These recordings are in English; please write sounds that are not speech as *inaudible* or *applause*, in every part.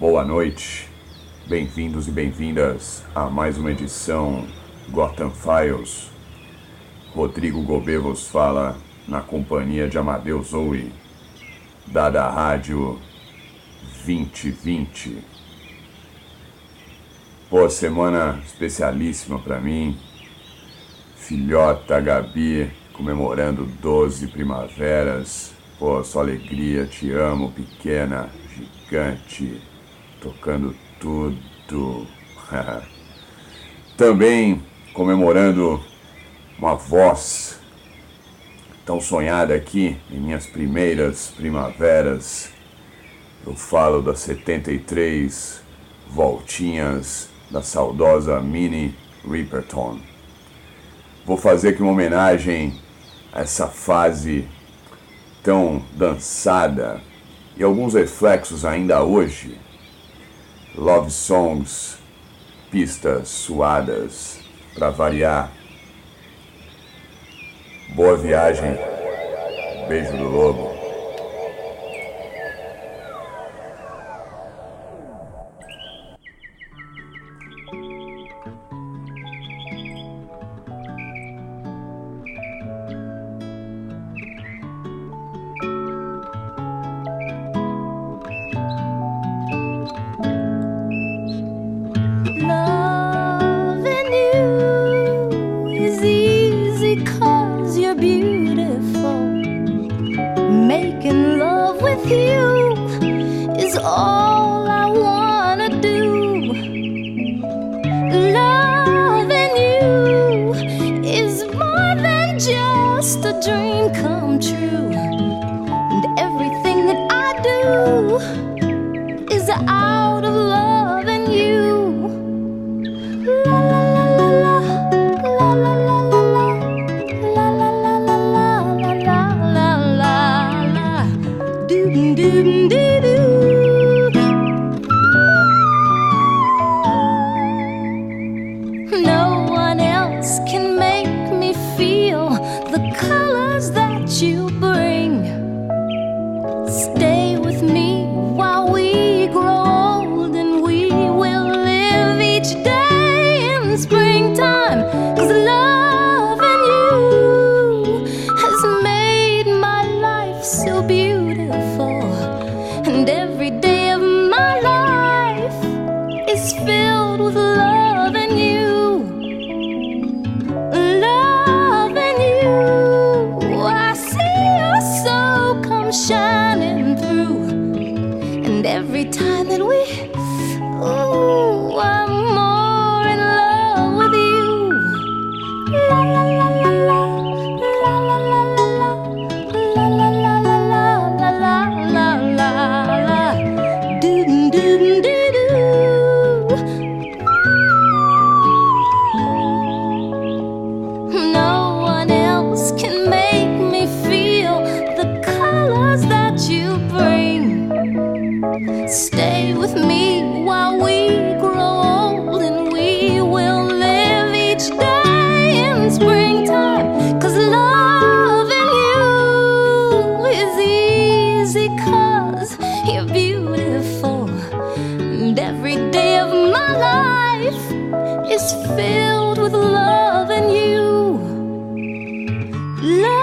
Boa noite, bem-vindos e bem-vindas a mais uma edição Gotham Files. Rodrigo Gobet vos fala na companhia de Amadeus Zoe, da Rádio 2020. Pô, semana especialíssima para mim. Filhota Gabi comemorando 12 primaveras. Pô, só alegria, te amo, pequena, gigante tocando tudo. *laughs* Também comemorando uma voz tão sonhada aqui em minhas primeiras primaveras. Eu falo das 73 voltinhas da saudosa Mini Ripperton. Vou fazer aqui uma homenagem a essa fase tão dançada e alguns reflexos ainda hoje love songs, pistas suadas, para variar. Boa viagem, beijo do lobo. Love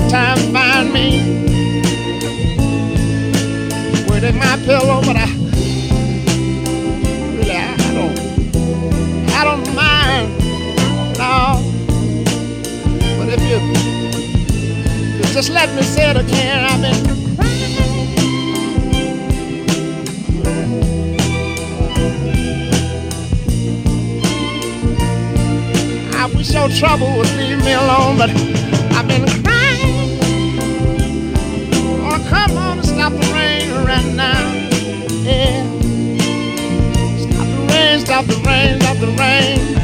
nighttime find me. Where did my pillow? But I really I, don't I don't mind no. But if you, if just let me sit it again, I've been. I wish your trouble would leave me alone, but right now. Yeah. Stop the rain, stop the rain, stop the rain.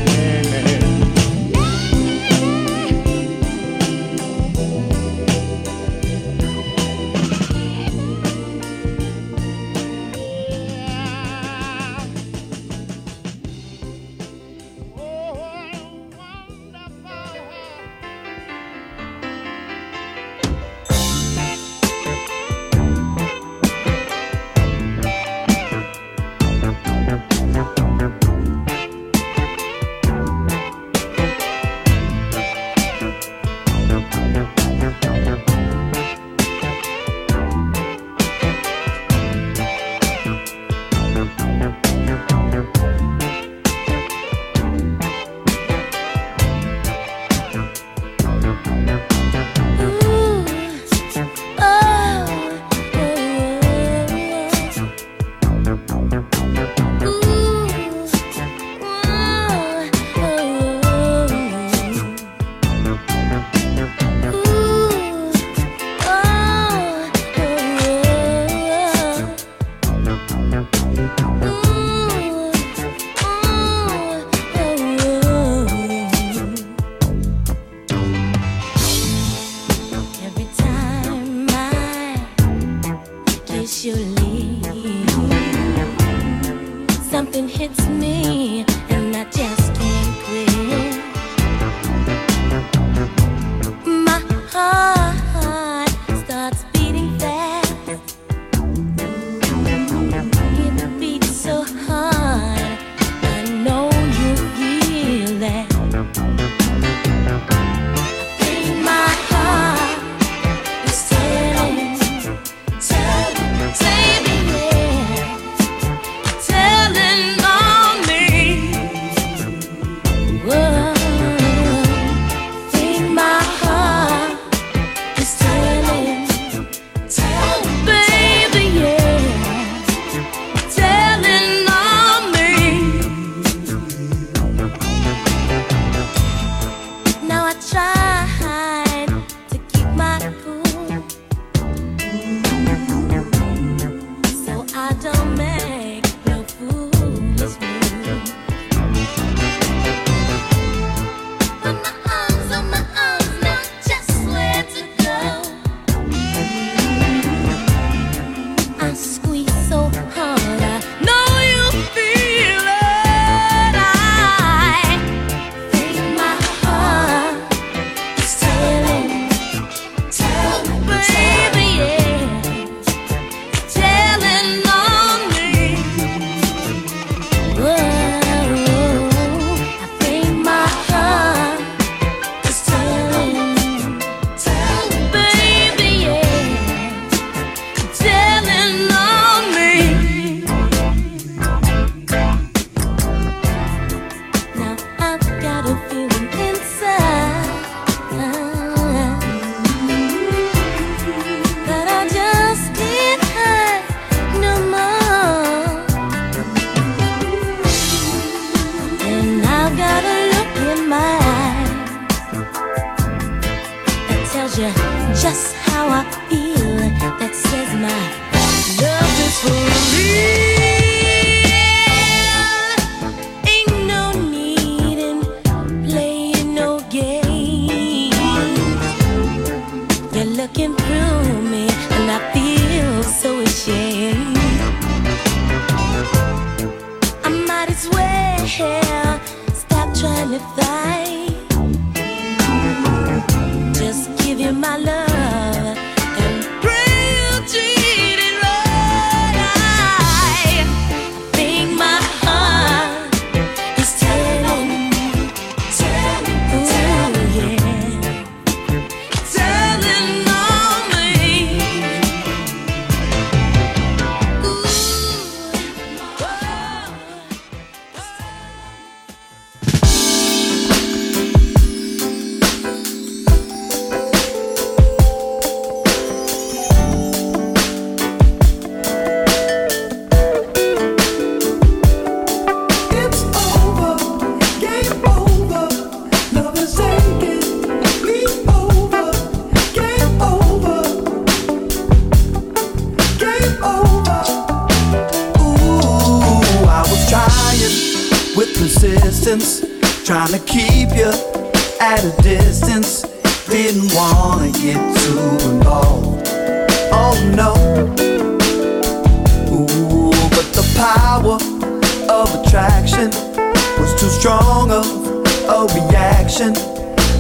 strong of a reaction,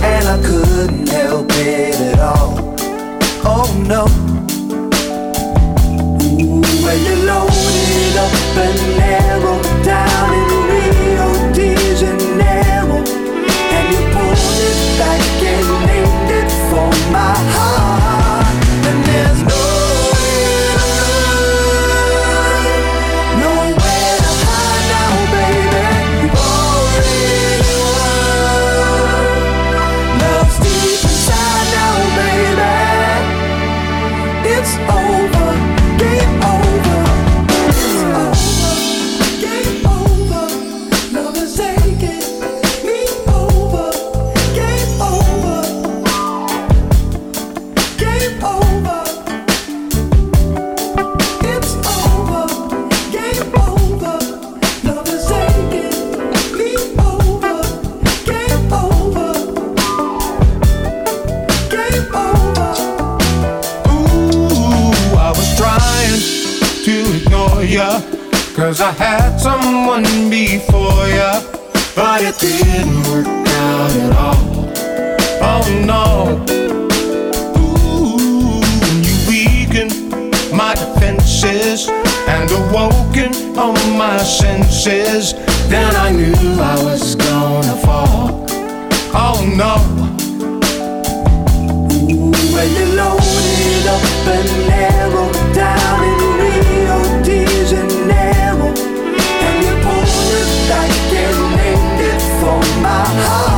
and I couldn't help it at all. Oh no. Ooh, well, you loaded up and narrowed down in Rio de Janeiro, and you pulled it back and aimed it for my heart. Cause I had someone before ya, but it didn't work out at all. Oh no. Ooh, you weakened my defenses and awoken all my senses. Then I knew I was gonna fall. Oh no. Ooh, when you loaded up an arrow. Oh.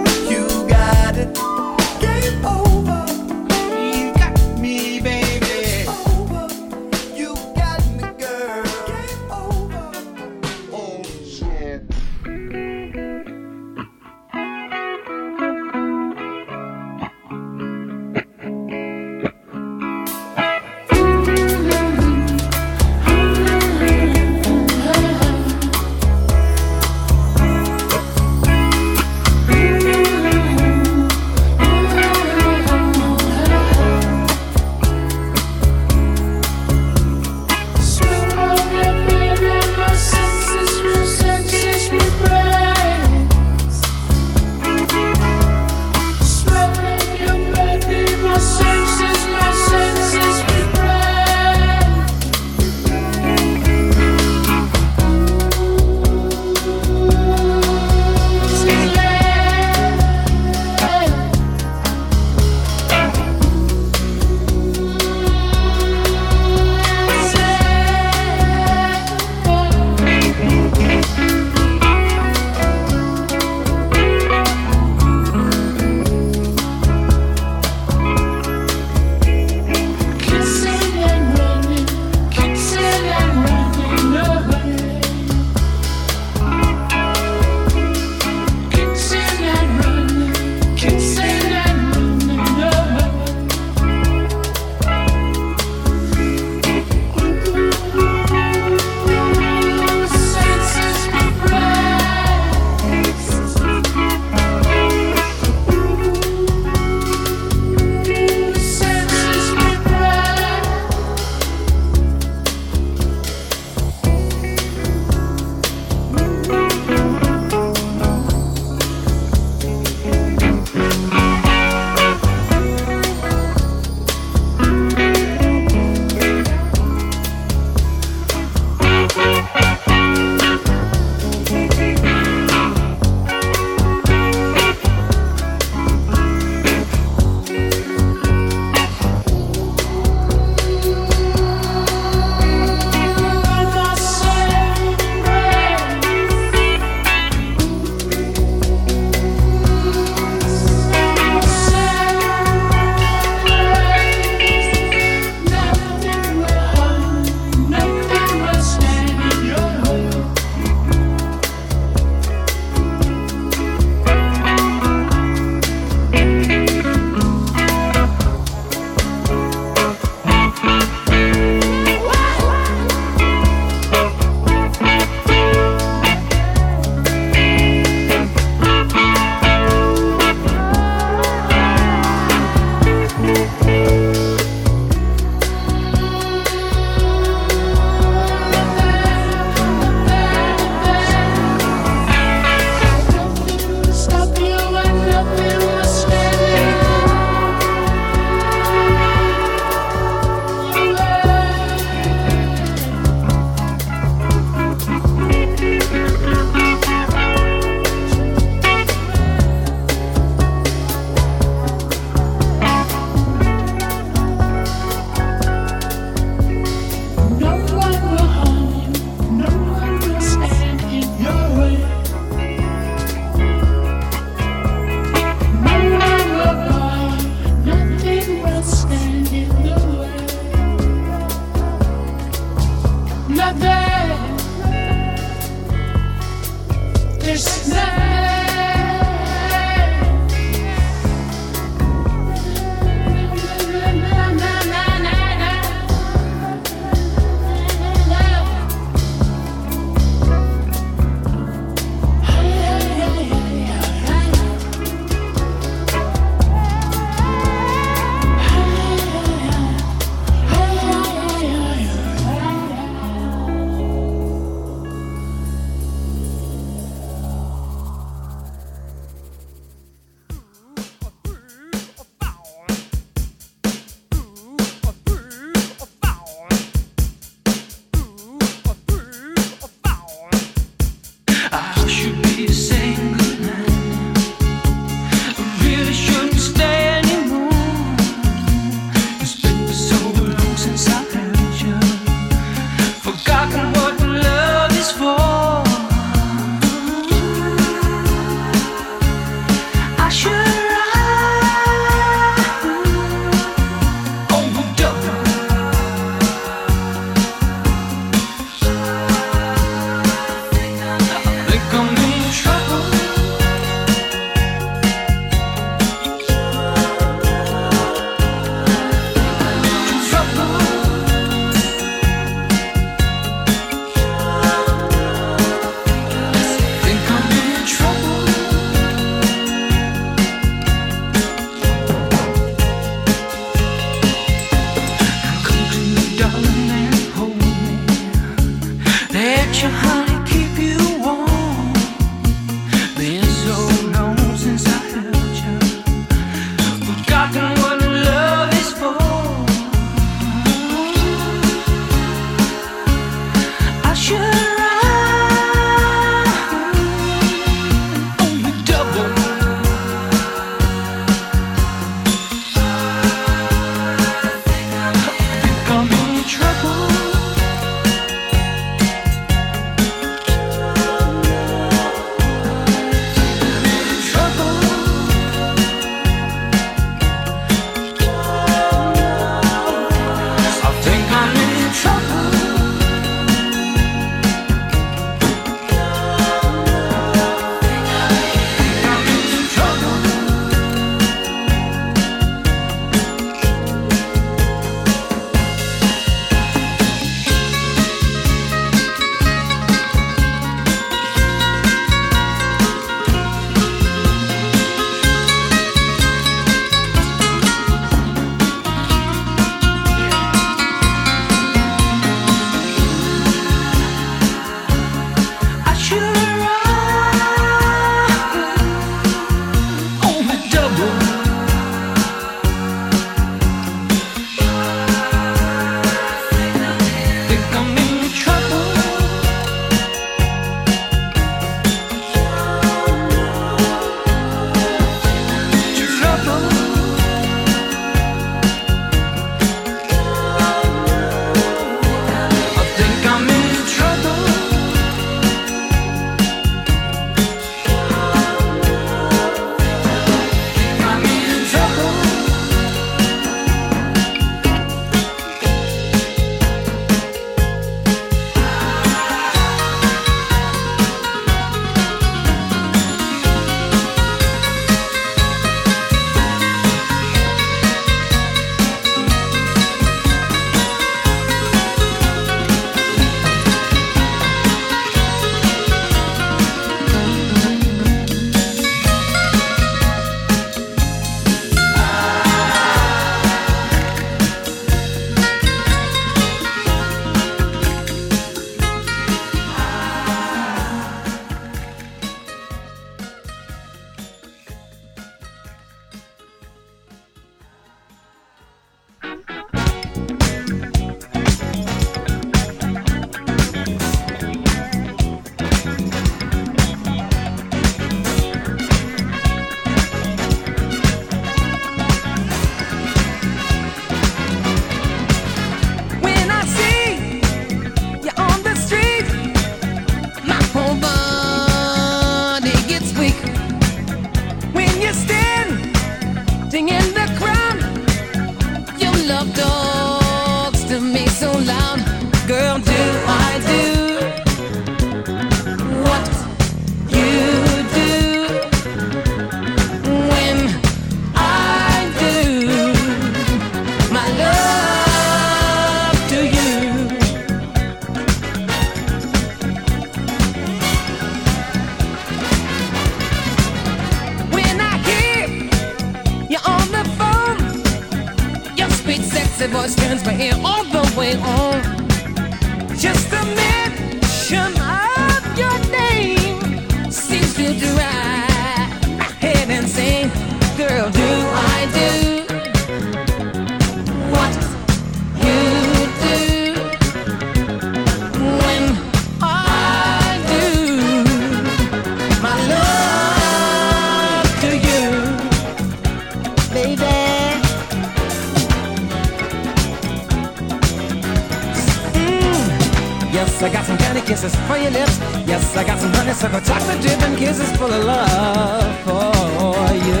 Yes, I got some candy kisses for your lips. Yes, I got some honeysuckle chocolate dripping kisses full of love for you.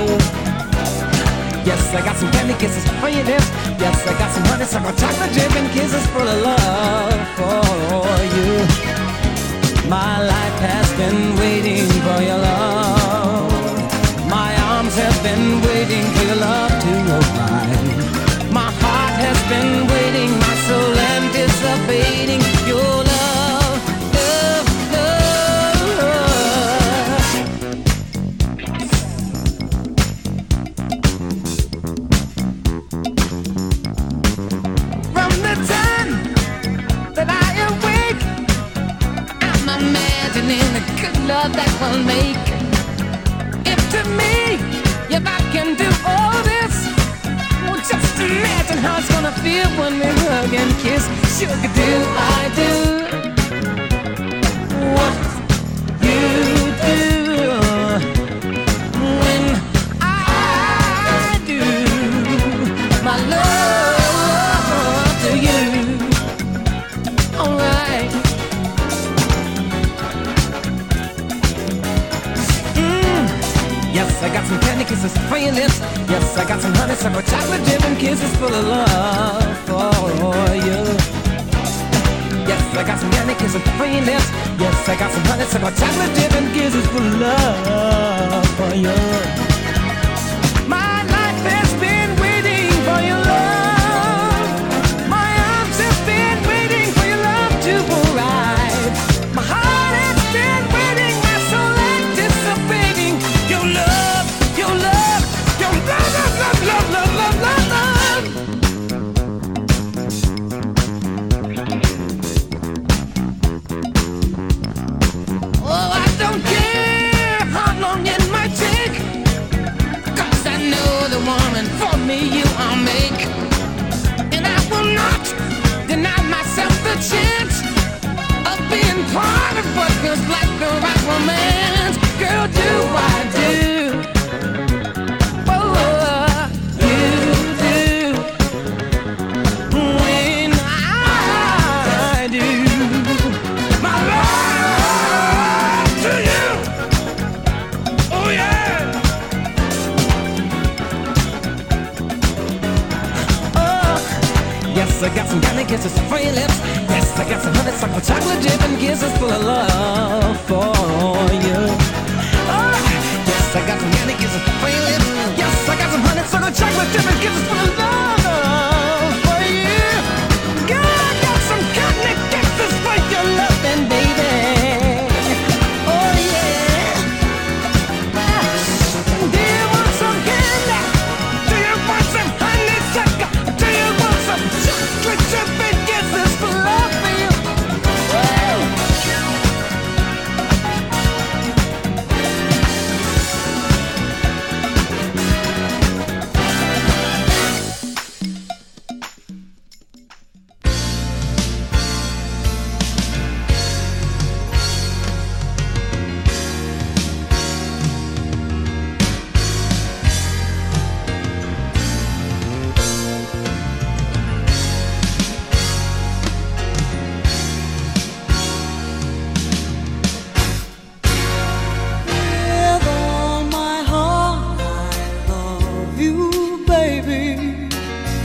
Yes, I got some candy kisses for your lips. Yes, I got some honeysuckle chocolate dripping kisses full of love for you. My life has been waiting for your love. My arms have been waiting for your love to arrive. My heart has been waiting, my soul that we'll make. If to me, if I can do all this, well, just imagine how it's gonna feel when we hug and kiss. Sugar, do I do what kisses for your lips. Yes, I got some honeysuckle chocolate dripping kisses full of love for you. Yes, I got some candy kisses for your lips. Yes, I got some honeysuckle chocolate dripping kisses full of love for you.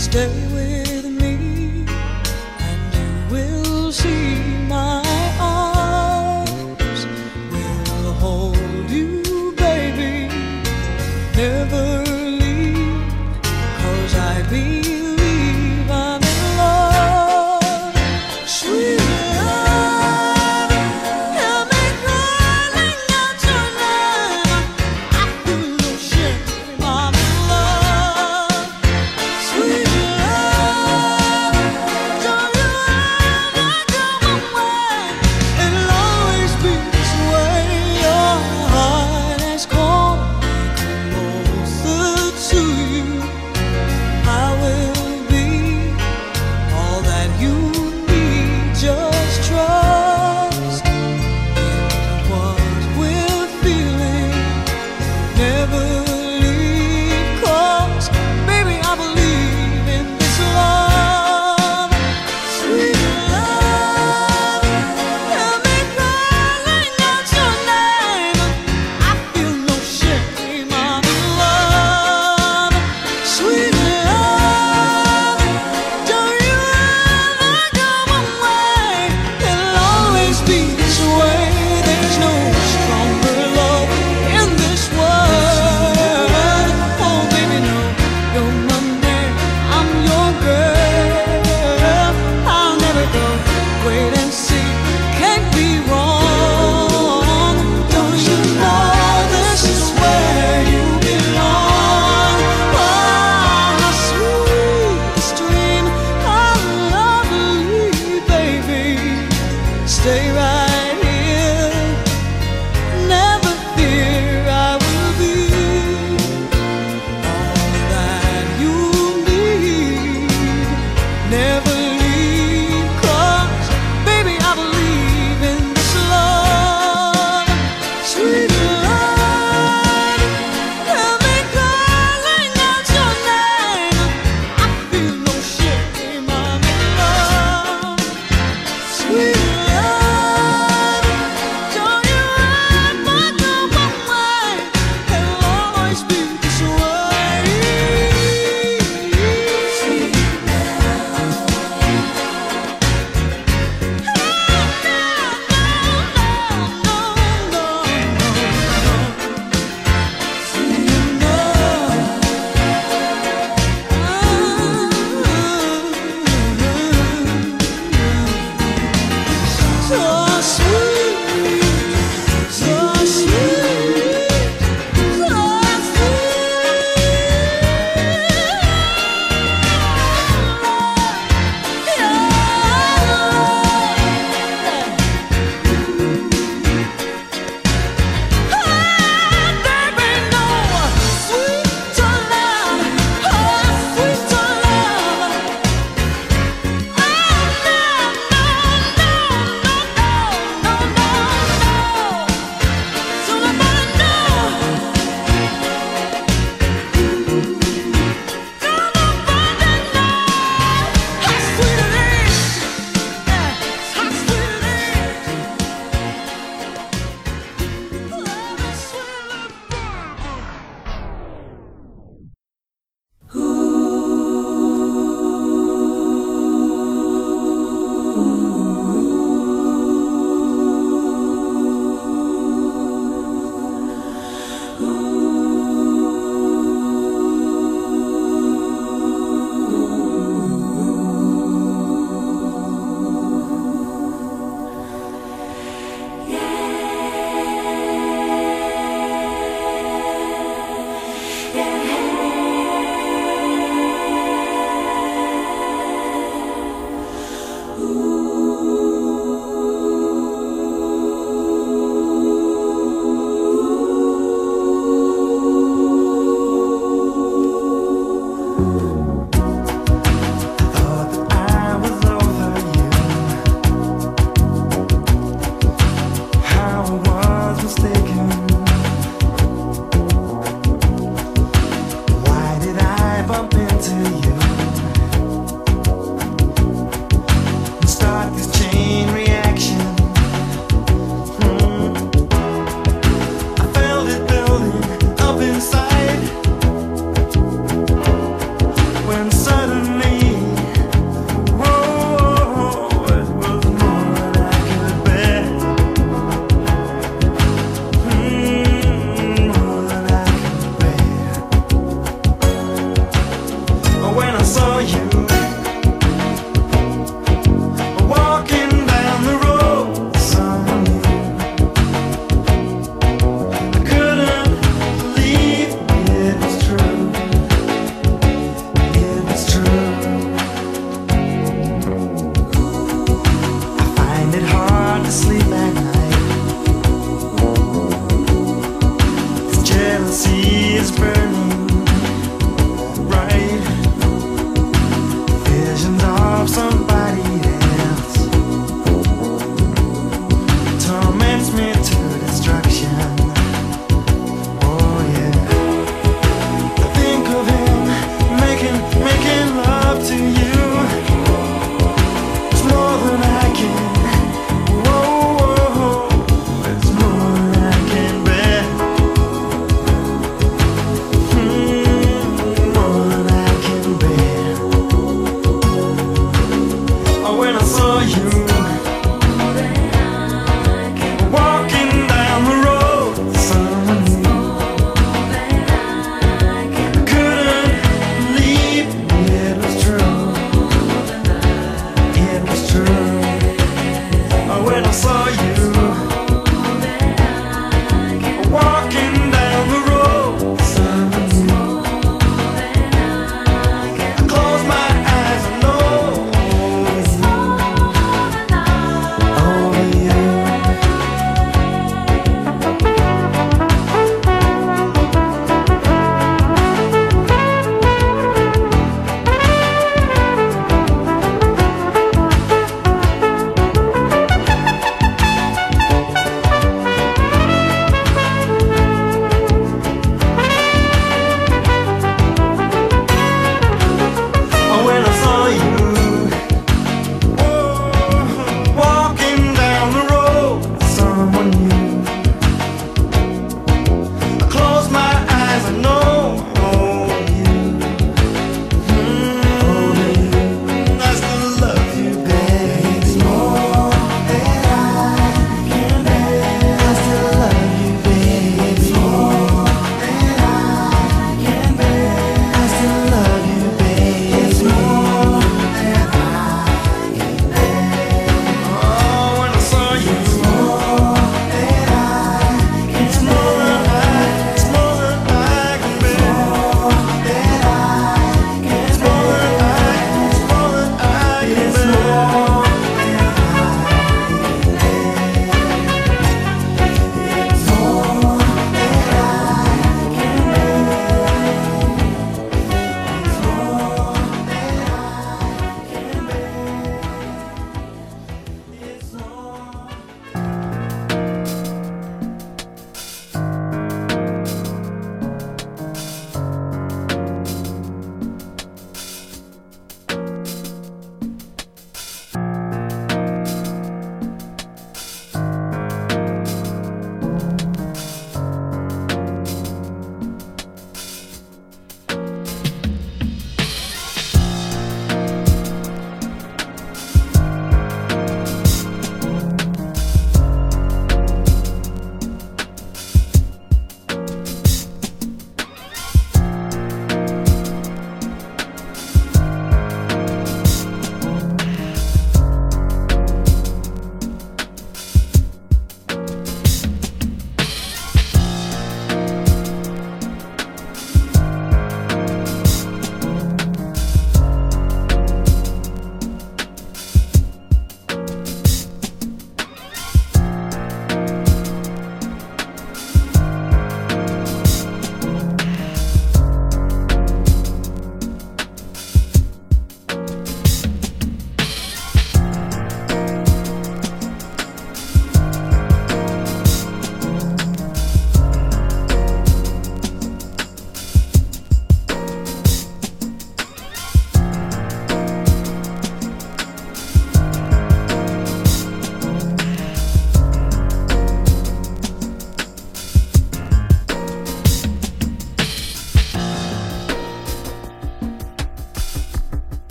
stay with me and you will see.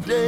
Today,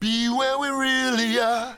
Be where we really are.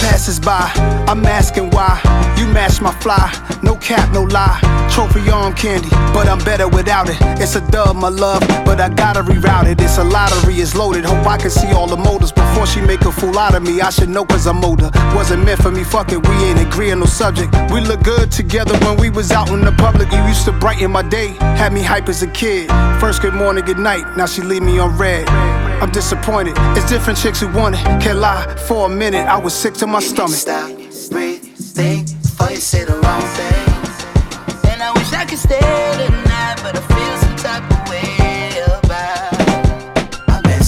Passes by, I'm asking why. You match my fly, no cap, no lie. Trophy arm candy, but I'm better without it. It's a dub, my love, but I gotta reroute it. It's a lottery, it's loaded. Hope I can see all the motors before she make a fool out of me. I should know cause I'm older. Wasn't meant for me, fuck it, we ain't agreeing no subject. We look good together when we was out in the public. You used to brighten my day, had me hype as a kid. First good morning, good night, now she leave me on red. I'm disappointed. It's different chicks who want it. Can't lie, for a minute, I was sick to my stomach. Stop, breathe, think before you say the wrong thing. And I wish I could stay tonight, but I feel some type of way about. I've been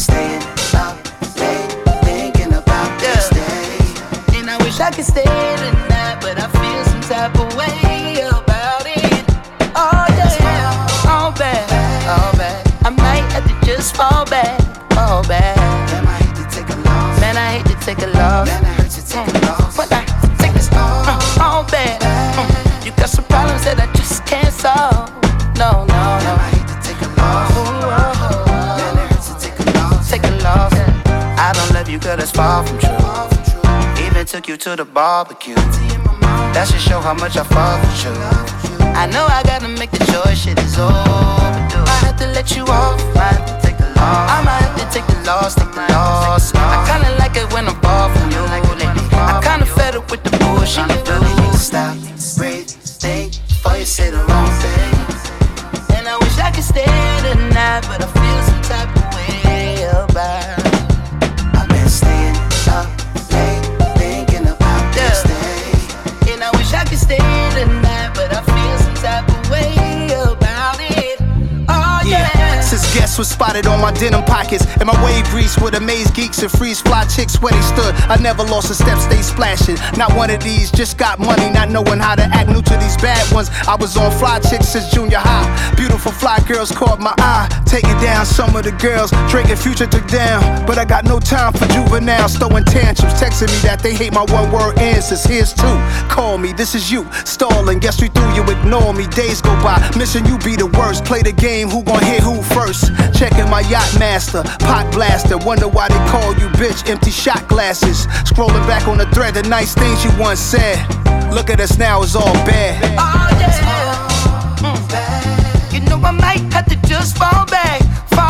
far from true. Even took you to the barbecue. That should show how much I for you. I know I gotta make the choice, shit is overdue. I have to let you off, I to take the loss. I might have to take the loss, take the loss. I kinda like it when I'm far from you. I kinda fed up with the bullshit you do. Stop, breathe, was spotted on my denim pockets and my wave grease with amaze geeks and freeze fly chicks where they stood. I never lost a step, stay splashing. Not one of these, just got money, not knowing how to act. New to these bad ones. I was on fly chicks since junior high. Beautiful fly girls caught my eye. Taking down some of the girls, drinking future took down. But I got no time for juveniles throwing tantrums, texting me that they hate my one word answers. Here's two. Call me, this is you. Stalling, guess we through you ignore me. Days go by, missing you be the worst. Play the game, who gon' hit who first? Checking my yacht master, pot blaster. Wonder why they call you bitch. Empty shot glasses. Scrolling back on the thread, the nice things you once said. Look at us now, it's all bad. Oh yeah. Mm. You know I might have to just fall back, fall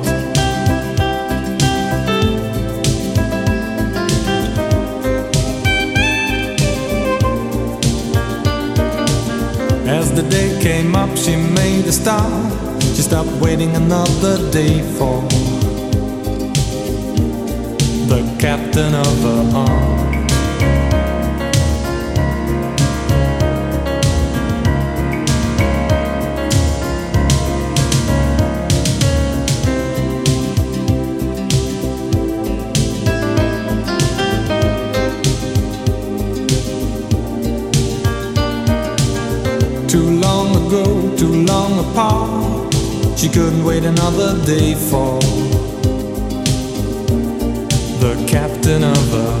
The day came up, she made a start. She stopped waiting another day for the captain of her heart. She couldn't wait another day for the captain of her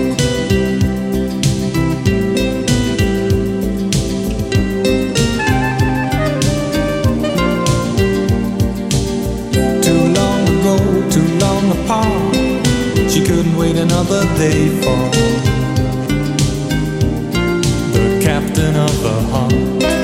Another day for the captain of the heart.